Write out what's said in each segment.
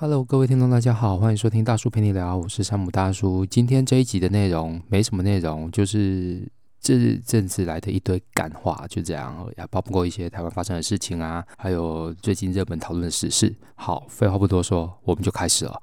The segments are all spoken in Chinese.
Hello，各位听众，大家好，欢迎收听大叔陪你聊，我是山姆大叔。今天这一集的内容没什么内容，就是这阵子来的一堆感话，就这样，也包括一些台湾发生的事情啊，还有最近热门讨论的时事。好，废话不多说，我们就开始了。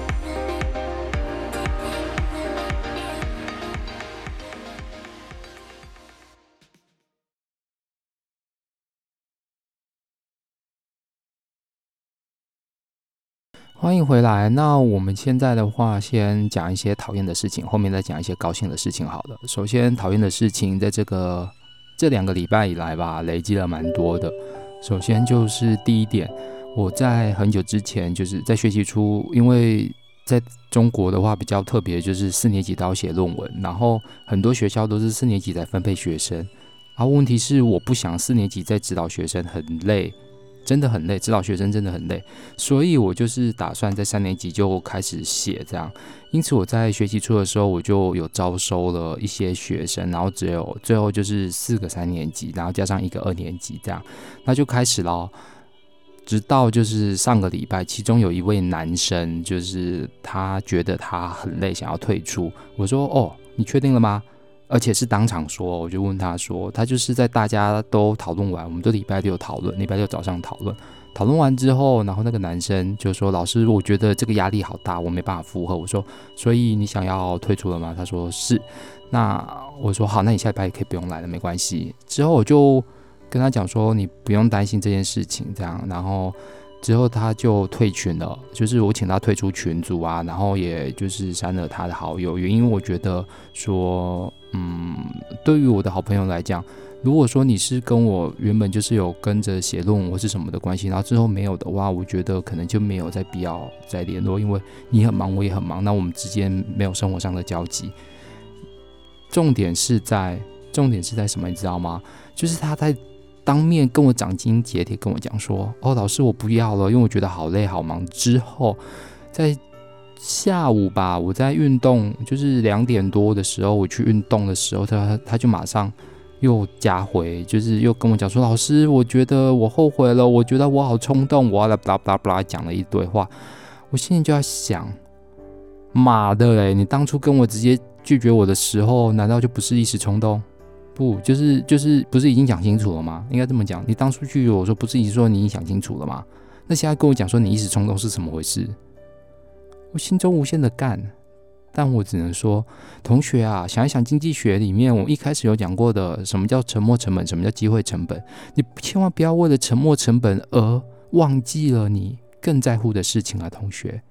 欢迎回来。那我们现在的话，先讲一些讨厌的事情，后面再讲一些高兴的事情。好了，首先讨厌的事情，在这个这两个礼拜以来吧，累积了蛮多的。首先就是第一点，我在很久之前，就是在学习初，因为在中国的话比较特别，就是四年级都要写论文，然后很多学校都是四年级在分配学生，然后问题是我不想四年级在指导学生很累。真的很累，指导学生真的很累，所以我就是打算在三年级就开始写这样。因此我在学期初的时候，我就有招收了一些学生，然后只有最后就是四个三年级，然后加上一个二年级这样，那就开始了。直到就是上个礼拜，其中有一位男生，就是他觉得他很累，想要退出。我说：“哦，你确定了吗？”而且是当场说，我就问他说，他就是在大家都讨论完，我们都礼拜六讨论，礼拜六早上讨论，讨论完之后，然后那个男生就说：“老师，我觉得这个压力好大，我没办法负荷。”我说：“所以你想要退出了吗？”他说：“是。”那我说：“好，那你下礼拜也可以不用来了，没关系。”之后我就跟他讲说：“你不用担心这件事情，这样。”然后。之后他就退群了，就是我请他退出群组啊，然后也就是删了他的好友。原因我觉得说，嗯，对于我的好朋友来讲，如果说你是跟我原本就是有跟着写论文或是什么的关系，然后之后没有的话，我觉得可能就没有再必要再联络，因为你很忙，我也很忙，那我们之间没有生活上的交集。重点是在，重点是在什么，你知道吗？就是他在。当面跟我斩钉截铁跟我讲说：“哦，老师，我不要了，因为我觉得好累好忙。”之后，在下午吧，我在运动，就是两点多的时候，我去运动的时候，他他就马上又加回，就是又跟我讲说：“老师，我觉得我后悔了，我觉得我好冲动，我要来巴拉巴拉巴拉讲了一堆话。”我心里就在想：“妈的嘞，你当初跟我直接拒绝我的时候，难道就不是一时冲动？”不，就是就是不是已经讲清楚了吗？应该这么讲，你当初拒绝我说不是已经说你已经想清楚了吗？那现在跟我讲说你一时冲动是怎么回事？我心中无限的干，但我只能说，同学啊，想一想经济学里面我一开始有讲过的，什么叫沉没成本，什么叫机会成本？你千万不要为了沉没成本而忘记了你更在乎的事情啊，同学，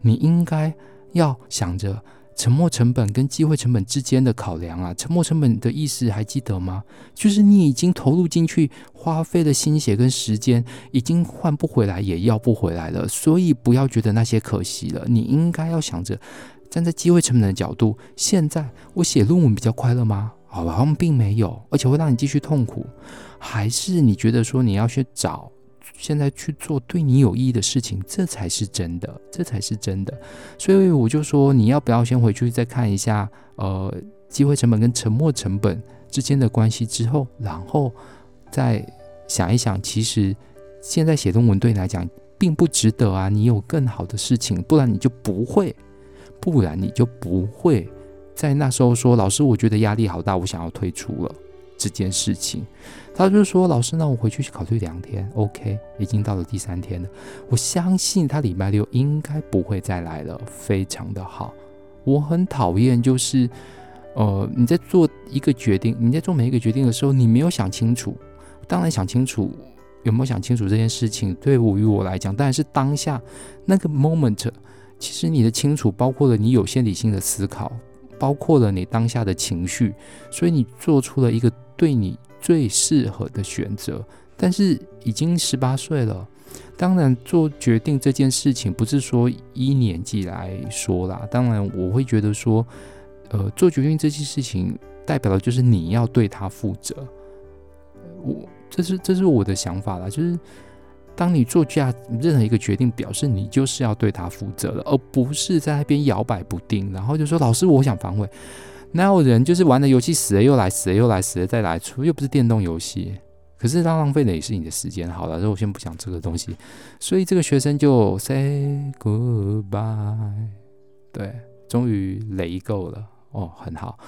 你应该要想着。沉没成本跟机会成本之间的考量啊，沉没成本的意思还记得吗？就是你已经投入进去，花费了心血跟时间，已经换不回来，也要不回来了。所以不要觉得那些可惜了，你应该要想着站在机会成本的角度。现在我写论文比较快乐吗？好像并没有，而且会让你继续痛苦。还是你觉得说你要去找？现在去做对你有意义的事情，这才是真的，这才是真的。所以我就说，你要不要先回去再看一下，呃，机会成本跟沉没成本之间的关系之后，然后再想一想，其实现在写论文对你来讲并不值得啊，你有更好的事情，不然你就不会，不然你就不会在那时候说，老师，我觉得压力好大，我想要退出了。这件事情，他就说：“老师，那我回去去考虑两天，OK，已经到了第三天了。我相信他礼拜六应该不会再来了，非常的好。我很讨厌，就是呃，你在做一个决定，你在做每一个决定的时候，你没有想清楚。当然想清楚，有没有想清楚这件事情，对我于我来讲，当然是当下那个 moment。其实你的清楚，包括了你有限理性的思考，包括了你当下的情绪，所以你做出了一个。”对你最适合的选择，但是已经十八岁了，当然，做决定这件事情不是说依年纪来说啦。当然，我会觉得说，呃，做决定这件事情代表的就是你要对他负责。我这是这是我的想法啦，就是当你做下任何一个决定，表示你就是要对他负责了，而不是在那边摇摆不定，然后就说老师，我想反悔。哪有人就是玩的游戏死了又来，死了又来，死了再来出，又不是电动游戏。可是他浪费的也是你的时间。好了，那我先不讲这个东西。所以这个学生就 say goodbye，对，终于雷够了哦，很好。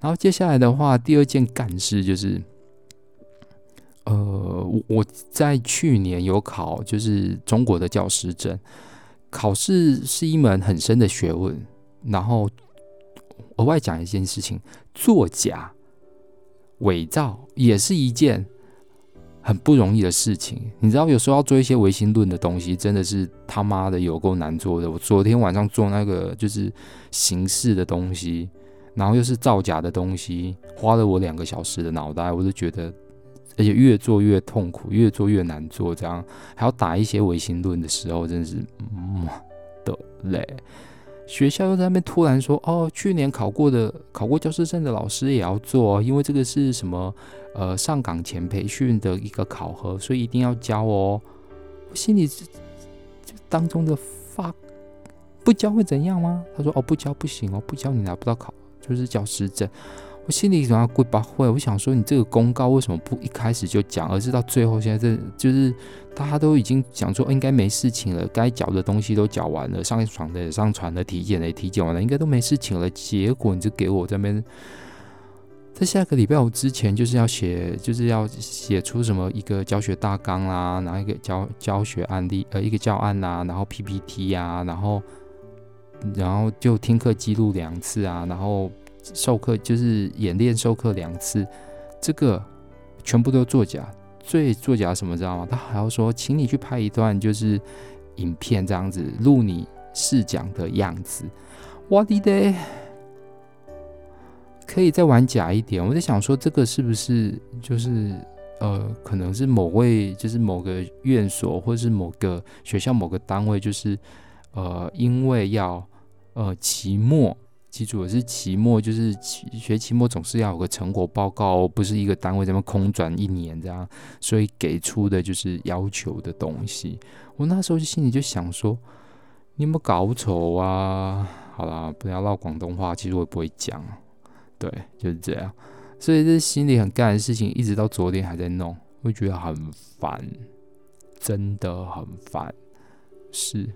然后接下来的话，第二件干事就是，我在去年有考，就是中国的教师证，考试是一门很深的学问，然后。额外讲一件事情，作假、伪造也是一件很不容易的事情。你知道，有时候要做一些唯心论的东西，真的是他妈的有够难做的。我昨天晚上做那个就是形式的东西，然后又是造假的东西，花了我两个小时的脑袋，我就觉得，而且越做越痛苦，越做越难做。这样还要打一些唯心论的时候，真是嗯的累。学校又在那边突然说：“哦，去年考过的、考过教师证的老师也要做，因为这个是什么？呃，上岗前培训的一个考核，所以一定要教哦。”我心里这当中的发不教会怎样吗？他说：“哦，不教不行哦，不教你拿不到考，就是教师证。”我心里想要跪八会，我想说你这个公告为什么不一开始就讲，而是到最后现在这就是大家都已经讲说应该没事情了，该缴的东西都缴完了，上传的也上传了，体检的也体检完了，应该都没事情了。结果你就给我这边，在下个礼拜五之前就是要写，就是要写出什么一个教学大纲啦，然后一个教教学案例，呃，一个教案啦，然后 PPT 啊，然后然后就听课记录两次啊，然后。授课就是演练授课两次，这个全部都作假。最作假什么知道吗？他还要说，请你去拍一段就是影片这样子录你试讲的样子。我的爹，可以再玩假一点。我在想说，这个是不是就是呃，可能是某位就是某个院所或者是某个学校某个单位，就是呃，因为要呃期末。记住，我是期末，就是学期末总是要有个成果报告，不是一个单位这么空转一年这样，所以给出的就是要求的东西。我那时候就心里就想说，你有没有搞错啊？好啦，不要唠广东话，其实我也不会讲。对，就是这样。所以这心里很干的事情，一直到昨天还在弄，会觉得很烦，真的很烦，是。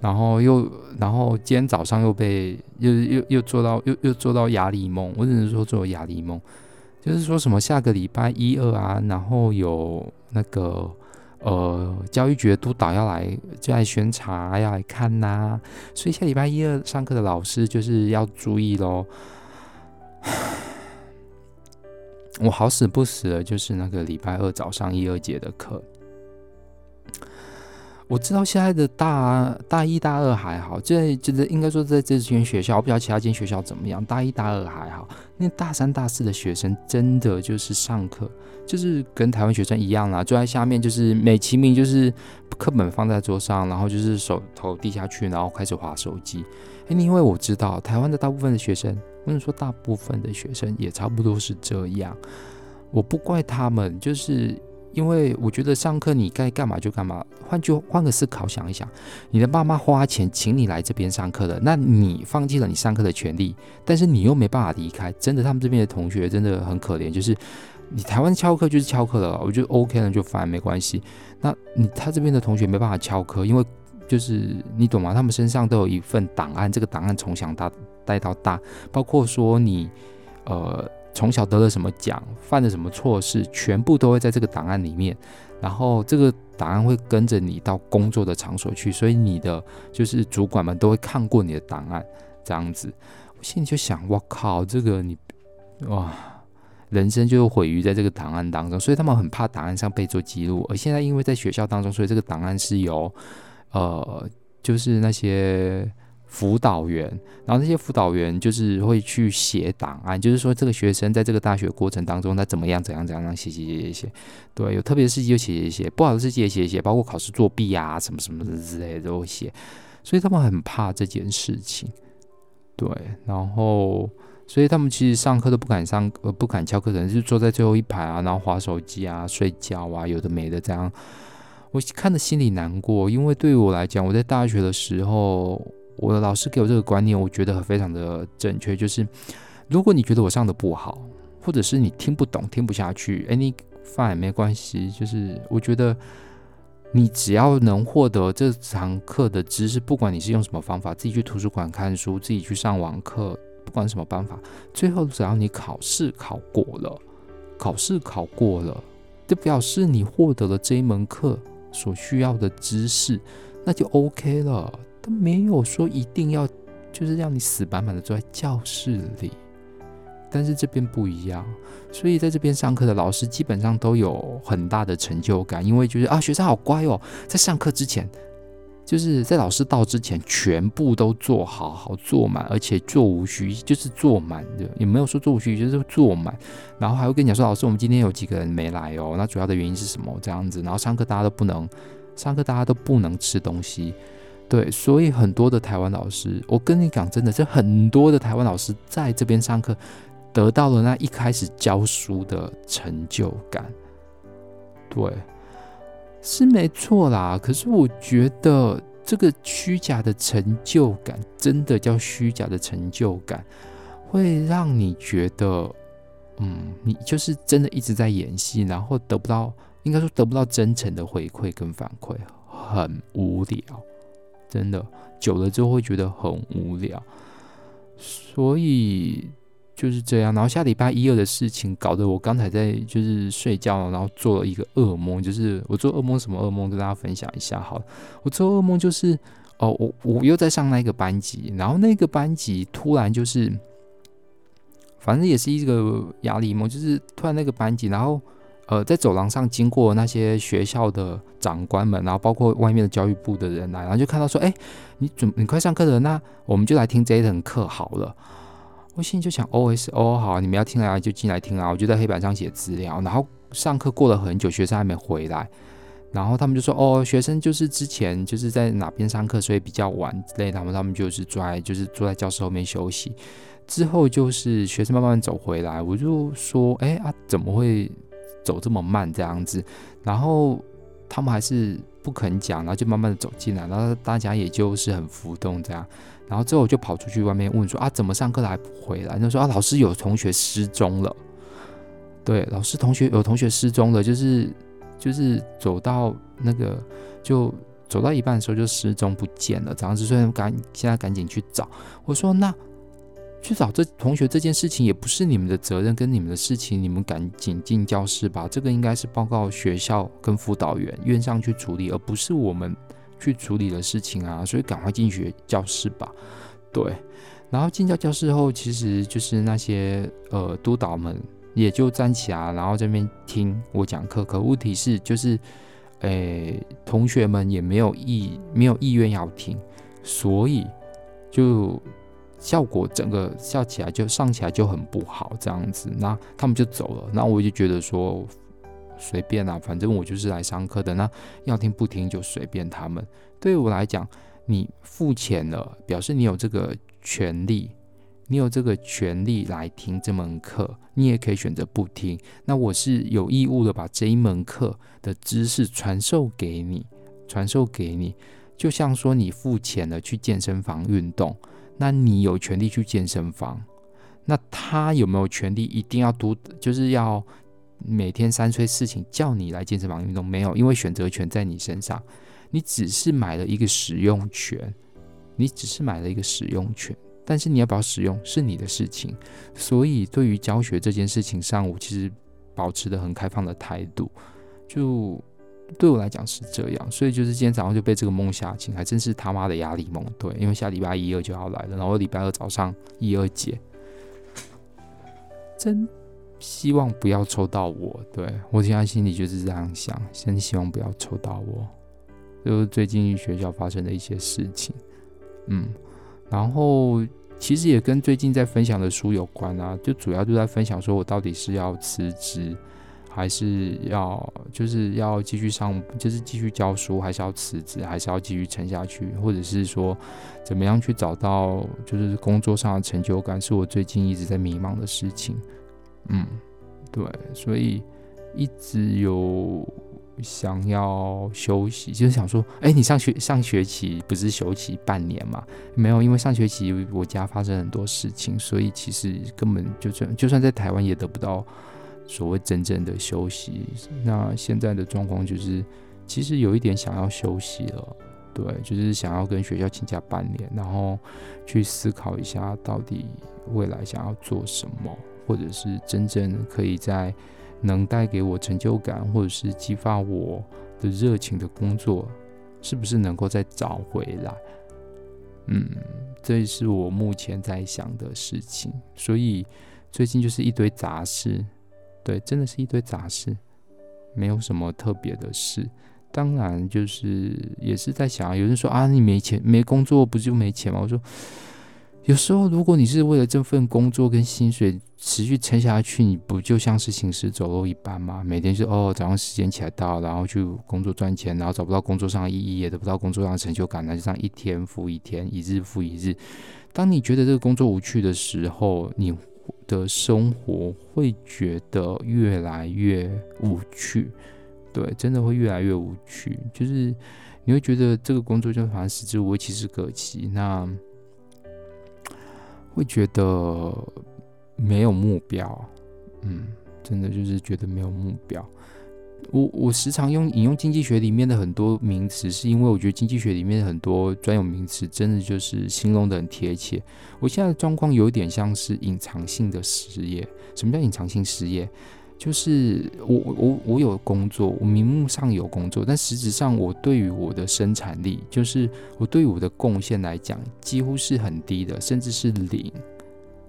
然后又，然后今天早上又被又又又做到又又做到压力梦，我只能说做压力梦，就是说什么下个礼拜一二啊，然后有那个呃教育局的督导要来就来巡查要来看呐、所以下礼拜一二上课的老师就是要注意喽。我好死不死的，就是那个礼拜二早上一二节的课。我知道现在的大大一、大二还好，这就是应该说在这间学校，我不知道其他间学校怎么样。大一、大二还好，那大三、大四的学生真的就是上课，就是跟台湾学生一样啦，坐在下面就是美其名就是课本放在桌上，然后就是手头低下去，然后开始滑手机。诶，因为我知道台湾的大部分的学生，或者说大部分的学生也差不多是这样，我不怪他们，就是。因为我觉得上课你该干嘛就干嘛，换句换个思考想一想，你的爸妈花钱请你来这边上课的，那你放弃了你上课的权利，但是你又没办法离开，真的，他们这边的同学真的很可怜，就是你台湾翘课就是翘课了，我觉得 OK 了就反没关系。那你他这边的同学没办法翘课，因为就是你懂吗？他们身上都有一份档案，这个档案从小到带到大，包括说你呃。从小得了什么奖，犯了什么错事，全部都会在这个档案里面。然后这个档案会跟着你到工作的场所去，所以你的就是主管们都会看过你的档案，这样子。我心里就想，我靠，这个你哇，人生就毁于在这个档案当中，所以他们很怕档案上被做记录。而现在因为在学校当中，所以这个档案是由呃，就是那些辅导员，然后那些辅导员就是会去写档案，就是说这个学生在这个大学过程当中，他怎么样怎样怎样写写写写写，对，有特别事情就写写写，不好的事情也写写，包括考试作弊啊什么什么的之类都会写，所以他们很怕这件事情，对，然后所以他们其实上课都不敢上，呃，不敢翘课，可能就坐在最后一排啊，然后划手机啊、睡觉啊，有的没的这样，我看着心里难过，因为对于我来讲，我在大学的时候。我的老师给我这个观念，我觉得非常的正确。就是如果你觉得我上的不好，或者是你听不懂、听不下去，any fine 没关系。就是我觉得你只要能获得这堂课的知识，不管你是用什么方法，自己去图书馆看书，自己去上网课，不管什么办法，最后只要你考试考过了，考试考过了，就表示你获得了这一门课所需要的知识，那就 OK 了。都没有说一定要，就是让你死板板的坐在教室里，但是这边不一样，所以在这边上课的老师基本上都有很大的成就感，因为就是啊，学生好乖哦，在上课之前，就是在老师到之前，全部都做好好坐满，而且座无虚席，就是坐满的，也没有说座无虚席，就是坐满，然后还会跟你讲说，老师，我们今天有几个人没来哦，那主要的原因是什么？这样子，然后上课大家都不能上课，大家都不能吃东西。对，所以很多的台湾老师，我跟你讲，真的，这很多的台湾老师在这边上课，得到了那一开始教书的成就感。对，是没错啦。可是我觉得这个虚假的成就感，真的叫虚假的成就感，会让你觉得，嗯，你就是真的一直在演戏，然后得不到，应该说得不到真诚的回馈跟反馈，很无聊。真的久了之后会觉得很无聊，所以就是这样。然后下礼拜一二的事情搞得我刚才在就是睡觉，然后做了一个噩梦。就是我做噩梦什么噩梦，跟大家分享一下好了。我做噩梦就是哦，我我又在上那个班级，然后那个班级突然就是，反正也是一个压力梦，就是突然那个班级，然后。呃，在走廊上经过那些学校的长官们，然后包括外面的教育部的人来，然后就看到说：“哎，你准你快上课了，那我们就来听这一堂课好了。”我心里就想：“OS 哦，好，你们要听啊，就进来听啊。”我就在黑板上写资料，然后上课过了很久，学生还没回来，然后他们就说：“哦，学生就是之前就是在哪边上课，所以比较晚之类。”他们他们就是坐在就是坐在教室后面休息。之后就是学生慢慢走回来，我就说：“哎啊，怎么会？”走这么慢这样子，然后他们还是不肯讲，然后就慢慢的走进来，然后大家也就是很浮动这样，然后之后就跑出去外面问说啊，怎么上课了还不回来？他说啊，老师有同学失踪了，对，老师同学有同学失踪了，就是就是走到那个就走到一半的时候就失踪不见了，这样子，所以赶现在赶紧去找。我说那。去找这同学这件事情也不是你们的责任跟你们的事情，你们赶紧进教室吧。这个应该是报告学校跟辅导员院上去处理，而不是我们去处理的事情啊。所以赶快进学教室吧。对，然后进到教室后，其实就是那些呃督导们也就站起来，然后这边听我讲课。可问题是，就是诶、同学们也没有意没有意愿要听，所以就。效果整个笑起来就上起来就很不好，这样子，那他们就走了。那我就觉得说随便啦，反正我就是来上课的，那要听不听就随便他们。对我来讲，你付钱了，表示你有这个权利，你有这个权利来听这门课，你也可以选择不听。那我是有义务的，把这一门课的知识传授给你，传授给你，就像说你付钱了去健身房运动。那你有权利去健身房，那他有没有权利一定要读，就是要每天三催四请叫你来健身房运动？没有，因为选择权在你身上，你只是买了一个使用权，你只是买了一个使用权，但是你要不要使用是你的事情。所以对于教学这件事情上，我其实保持的很开放的态度，就。对我来讲是这样，所以就是今天早上就被这个梦吓醒，还真是他妈的压力梦。对，因为下礼拜一二就要来了，然后礼拜二早上一二节，真希望不要抽到我。对，我现在心里就是这样想，真希望不要抽到我。就是最近学校发生的一些事情，嗯，然后其实也跟最近在分享的书有关啊，就主要就在分享说我到底是要辞职。还是要就是要继续上，就是继续教书，还是要辞职，还是要继续撑下去，或者是说怎么样去找到就是工作上的成就感，是我最近一直在迷茫的事情。嗯，对，所以一直有想要休息，就是想说，哎，你上学上学期不是休息半年吗？没有，因为上学期我家发生很多事情，所以其实根本就算就算在台湾也得不到。所谓真正的休息，那现在的状况就是，其实有一点想要休息了，对，就是想要跟学校请假半年，然后去思考一下到底未来想要做什么，或者是真正可以在能带给我成就感，或者是激发我的热情的工作，是不是能够再找回来？嗯，这是我目前在想的事情，所以最近就是一堆杂事。对，真的是一堆杂事，没有什么特别的事。当然，就是也是在想，有人说啊，你没钱，没工作不就没钱吗？我说，有时候如果你是为了这份工作跟薪水持续撑下去，你不就像是行尸走肉一般吗？每天就哦，早上时间起来到，然后去工作赚钱，然后找不到工作上的意义，也得不到工作上的成就感，那就这样一天复一天，一日复一日。当你觉得这个工作无趣的时候，你。的生活会觉得越来越无趣，对，真的会越来越无趣。就是你会觉得这个工作就好像食之无味，弃之可惜。那会觉得没有目标，嗯，真的就是觉得没有目标。我我时常用引用经济学里面的很多名词，是因为我觉得经济学里面的很多专有名词真的就是形容得很贴切。我现在的状况有点像是隐藏性的失业。什么叫隐藏性失业？就是我我我有工作，我名目上有工作，但实质上我对于我的生产力，就是我对于我的贡献来讲，几乎是很低的，甚至是零。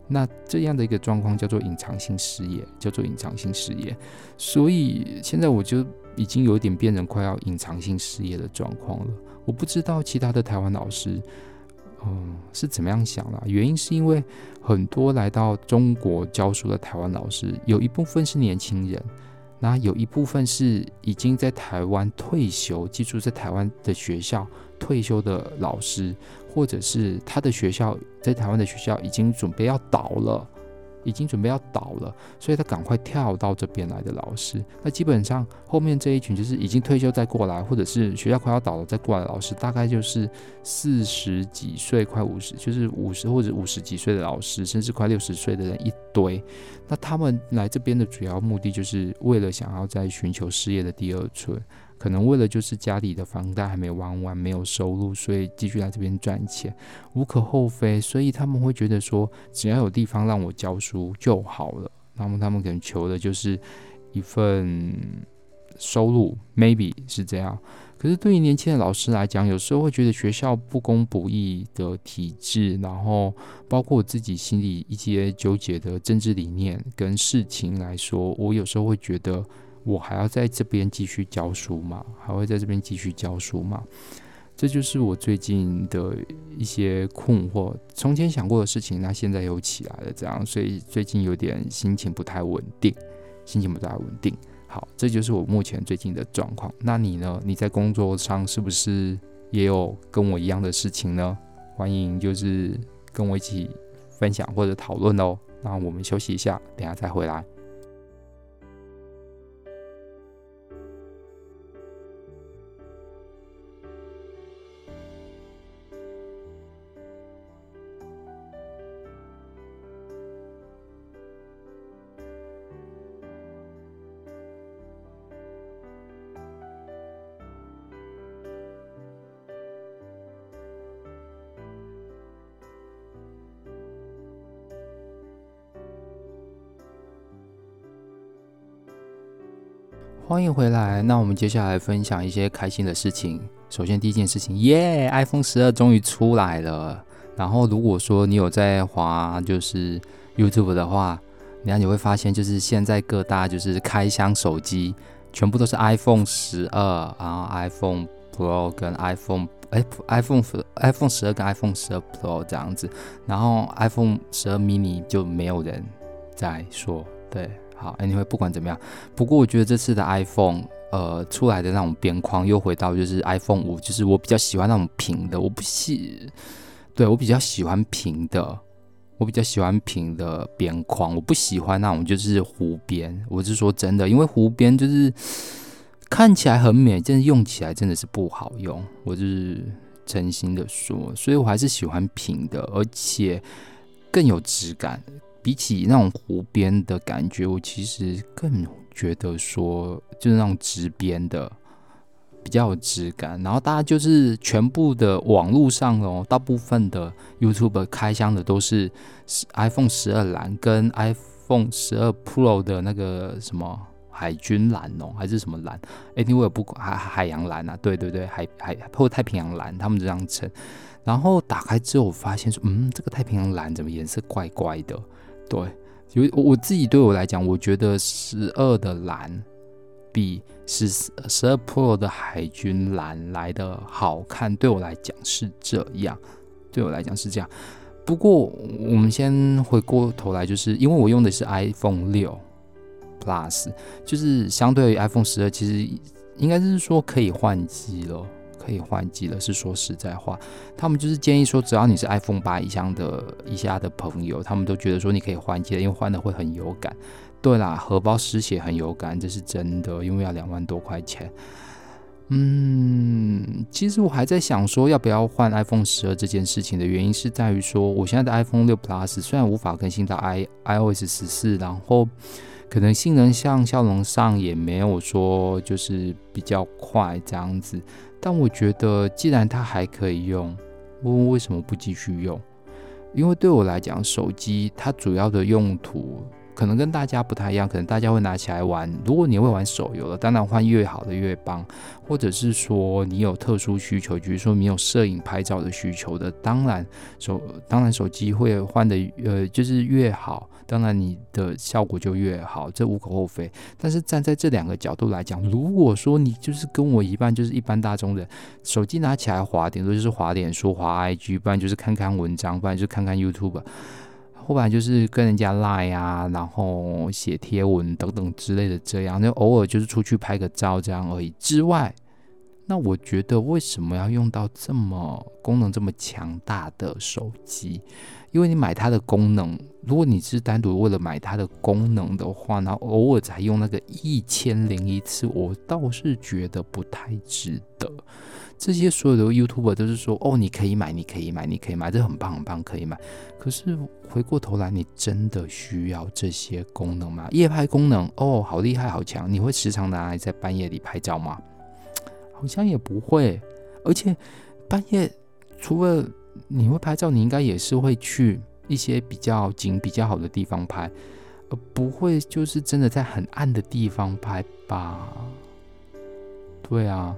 那这样的一个状况叫做隐藏性失业，叫做隐藏性失业。所以现在我就已经有点变成快要隐藏性失业的状况了。我不知道其他的台湾老师，嗯，是怎么样想的？原因是因为很多来到中国教书的台湾老师，有一部分是年轻人，那有一部分是已经在台湾退休，寄宿在台湾的学校退休的老师。或者是他的学校在台湾的学校已经准备要倒了，已经准备要倒了，所以他赶快跳到这边来的老师。那基本上后面这一群就是已经退休再过来，或者是学校快要倒了再过来的老师，大概就是四十几岁，快五十，就是五十或者五十几岁的老师，甚至快六十岁的人一堆。那他们来这边的主要目的，就是为了想要在寻求事业的第二春。可能为了就是家里的房贷还没还完，没有收入，所以继续来这边赚钱，无可厚非。所以他们会觉得说，只要有地方让我教书就好了。那么他们可能求的就是一份收入，maybe 是这样。可是对于年轻的老师来讲，有时候会觉得学校不公不义的体制，然后包括我自己心里一些纠结的政治理念跟事情来说，我有时候会觉得。我还要在这边继续教书吗？还会在这边继续教书吗？这就是我最近的一些困惑。从前想过的事情，那现在又起来了，这样，所以最近有点心情不太稳定，心情不太稳定。好，这就是我目前最近的状况。那你呢？你在工作上是不是也有跟我一样的事情呢？欢迎就是跟我一起分享或者讨论哦。那我们休息一下，等下再回来。欢迎回来。那我们接下来分享一些开心的事情。首先，第一件事情，耶，iPhone 十二终于出来了。然后，如果说你有在滑就是 YouTube 的话，那你会发现，就是现在各大就是开箱手机全部都是 iPhone 十二，然后 iPhone Pro 跟 iPhone iPhone iPhone 十二跟 iPhone 十二 Pro 这样子，然后 iPhone 十二 mini 就没有人在说。对，好，Anyway，不管怎么样，不过我觉得这次的 iPhone 呃出来的那种边框又回到就是 iPhone 五，就是我比较喜欢那种平的，我不喜，对，我比较喜欢平的。我比较喜欢平的边框，我不喜欢那种就是弧边。我是说真的，因为弧边就是 看起来很美，但是用起来真的是不好用。我就是真心的说，所以我还是喜欢平的，而且更有质感。比起那种湖边的感觉，我其实更觉得说就是那种直边的。比较有质感，然后大家就是全部的网络上哦，大部分的 YouTube 开箱的都是 iPhone 十二蓝跟 iPhone 十二 Pro 的那个什么海军蓝哦，还是什么蓝？Anyway 不管海海洋蓝啊，对对对，海海或太平洋蓝，他们这样称。然后打开之后，发现说，嗯，这个太平洋蓝怎么颜色怪怪的？对，因为我自己对我来讲，我觉得十二的蓝。比十十二 Pro 的海军蓝来的好看，对我来讲是这样，对我来讲是这样。不过我们先回过头来，就是因为我用的是 iPhone 六 Plus，就是相对于 iPhone 十二，其实应该是说可以换机了，可以换机了。是说实在话，他们就是建议说，只要你是 iPhone 八以上的以下的朋友，他们都觉得说你可以换机了，因为换的会很有感。对啦，荷包失血很有感，这是真的，因为要两万多块钱。嗯，其实我还在想说要不要换 iPhone 十二这件事情的原因是在于说，我现在的 iPhone 六 Plus 虽然无法更新到 i iOS 十四，然后可能性能上效能上也没有说就是比较快这样子，但我觉得既然它还可以用，我为什么不继续用？因为对我来讲，手机它主要的用途。可能跟大家不太一样，可能大家会拿起来玩。如果你会玩手游的，当然换越好的越棒。或者是说你有特殊需求，比如说你有摄影拍照的需求的，当然手当然手机会换的呃就是越好，当然你的效果就越好，这无可厚非。但是站在这两个角度来讲，如果说你就是跟我一般，就是一般大众的，手机拿起来滑，顶多就是滑脸书、滑 IG，不然就是看看文章，不然就看看 YouTube。后来就是跟人家赖啊，然后写贴文等等之类的，这样就偶尔就是出去拍个照这样而已。之外，那我觉得为什么要用到这么功能这么强大的手机？因为你买它的功能，如果你是单独为了买它的功能的话，然后偶尔才用那个一千零一次，我倒是觉得不太值得。这些所有的 YouTuber 都是说，哦，你可以买，你可以买，你可以买，这很棒很棒，可以买。可是回过头来，你真的需要这些功能吗？夜拍功能，哦，好厉害，好强！你会时常拿来在半夜里拍照吗？好像也不会。而且半夜除了你会拍照，你应该也是会去一些比较景比较好的地方拍，而不会就是真的在很暗的地方拍吧？对啊。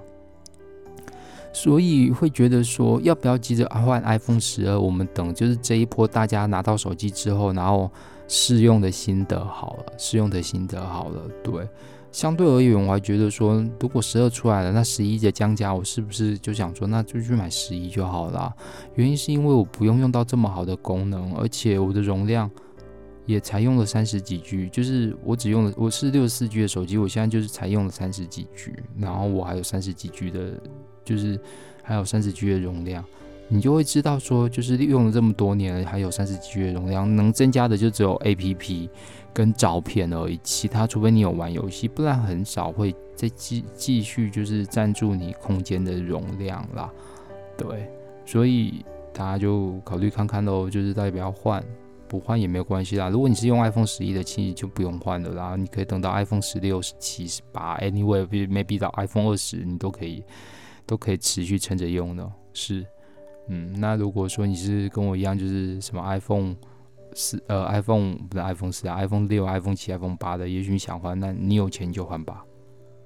所以会觉得说，要不要急着换 iPhone 十二？我们等就是这一波大家拿到手机之后，然后试用的心得好了，试用的心得好了。对，相对而言，我还觉得说，如果十二出来了，那十一的降价，我是不是就想说，那就去买十一就好了？原因是因为我不用用到这么好的功能，而且我的容量也才用了三十几 G，就是我只用了，我是六十四 G 的手机，我现在就是才用了三十几 G，然后我还有三十几 G 的。就是还有三十 G 的容量，你就会知道说，就是利用了这么多年，还有三十 G 的容量，能增加的就只有 APP 跟照片而已。其他除非你有玩游戏，不然很少会再继继续就是占住你空间的容量啦。对，所以大家就考虑看看喽，就是到底要不要换，不换也没有关系啦。如果你是用 iPhone 十一的，其实就不用换了啦。你可以等到 iPhone 十六、十七、十八，Anyway，maybe 到 iPhone 二十，你都可以。都可以持续撑着用的，是，嗯，那如果说你是跟我一样，就是什么 iPhone 四，呃，iPhone 不是 iPhone 四啊，iPhone 六、iPhone 七、iPhone 八的，也许你想换，那你有钱就换吧，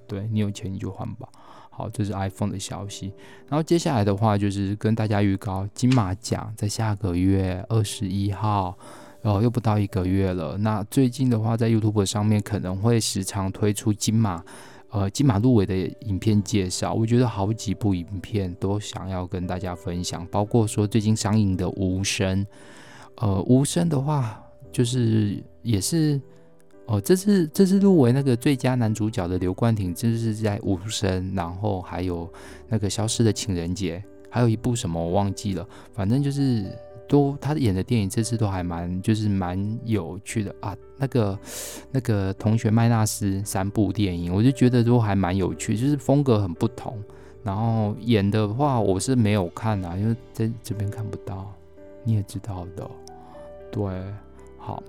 对，你有钱你就换吧。好，这是 iPhone 的消息。然后接下来的话就是跟大家预告，金马奖在下个月二十一号，然后又不到一个月了。那最近的话，在 YouTube 上面可能会时常推出金马。呃金马入围的影片介绍，我觉得好几部影片都想要跟大家分享，包括说最近上映的《无声》，呃，《无声》的话就是也是。哦，这次这次入围那个最佳男主角的刘冠廷，就是在《无声》，然后还有那个《消失的情人节》，还有一部什么我忘记了，反正就是都他演的电影这次都还蛮就是蛮有趣的啊。那个 那个同学麦纳斯三部电影，我就觉得都还蛮有趣，就是风格很不同。然后演的话，我是没有看啊，因为在这边看不到，你也知道的，对。好，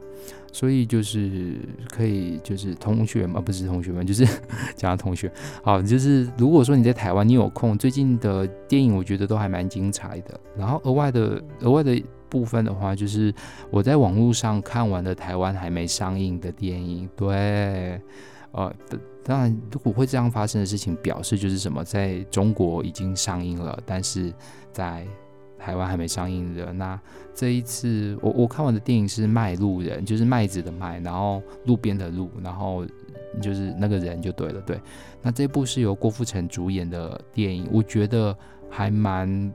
所以就是可以，就是同学们，不是同学们，就是 讲同学。好，就是如果说你在台湾，你有空，最近的电影我觉得都还蛮精彩的。然后额外的额外的部分的话，就是我在网络上看完了台湾还没上映的电影。对，呃，当然如果会这样发生的事情，表示就是什么，在中国已经上映了，但是在。台湾还没上映的，那这一次我我看完的电影是《麦路人》，就是麦子的麦，然后路边的路，然后就是那个人就对了，对。那这部是由郭富城主演的电影，我觉得还蛮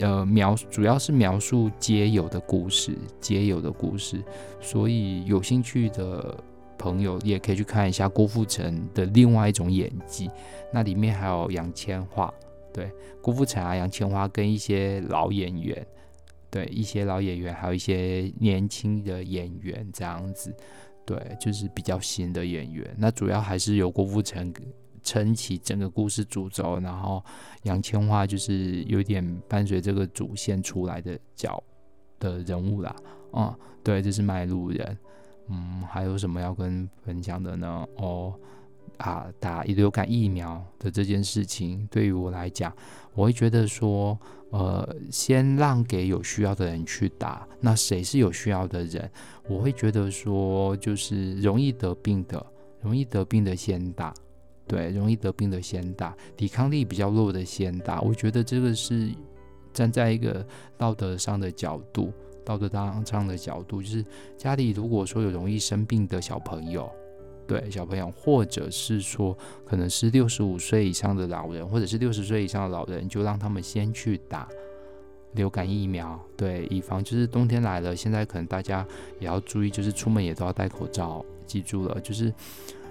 呃描，主要是描述街友的故事，街友的故事，所以有兴趣的朋友也可以去看一下郭富城的另外一种演技，那里面还有杨千嬅。对，郭富城啊，杨千嬅跟一些老演员，对，一些老演员，还有一些年轻的演员这样子，对，就是比较新的演员。那主要还是由郭富城撑起整个故事主轴，然后杨千嬅就是有点伴随这个主线出来的角的人物啦。嗯，对，这是卖路人。嗯，还有什么要跟分享的呢？哦。啊，打流感疫苗的这件事情，对于我来讲，我会觉得说，呃，先让给有需要的人去打。那谁是有需要的人？我会觉得说，就是容易得病的，容易得病的先打，对，容易得病的先打，抵抗力比较弱的先打。我觉得这个是站在一个道德上的角度，道德当上的角度，就是家里如果说有容易生病的小朋友。对小朋友，或者是说，可能是六十五岁以上的老人，或者是六十岁以上的老人，就让他们先去打流感疫苗。对，以防就是冬天来了，现在可能大家也要注意，就是出门也都要戴口罩。记住了，就是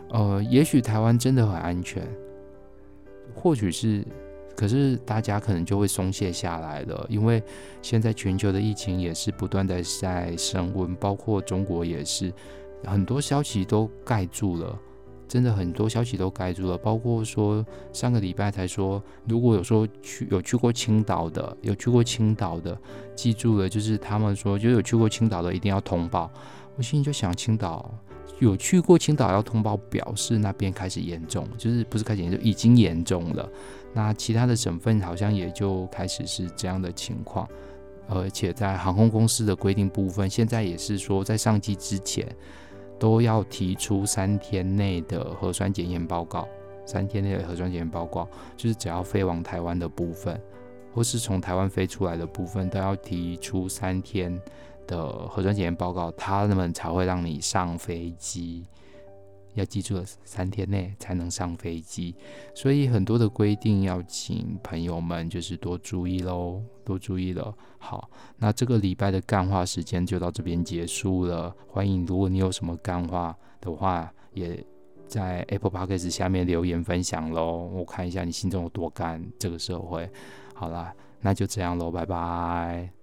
呃，也许台湾真的很安全，或许是，可是大家可能就会松懈下来了，因为现在全球的疫情也是不断的在升温，包括中国也是。很多消息都盖住了，真的很多消息都盖住了，包括说上个礼拜才说，如果有说去有去过青岛的，有去过青岛的，记住了，就是他们说就有去过青岛的一定要通报。我心里就想，青岛有去过青岛要通报，表示那边开始严重，就是不是开始严重，已经严重了。那其他的省份好像也就开始是这样的情况，而且在航空公司的规定部分，现在也是说在上机之前。都要提出三天内的核酸检验报告，三天内的核酸检验报告，就是只要飞往台湾的部分，或是从台湾飞出来的部分，都要提出三天的核酸检验报告，他们才会让你上飞机。要记住了，三天内才能上飞机，所以很多的规定要请朋友们就是多注意喽，都注意了。好，那这个礼拜的干话时间就到这边结束了。欢迎，如果你有什么干话的话，也在 Apple Podcast 下面留言分享喽。我看一下你心中有多干这个社会。好啦，那就这样喽，拜拜。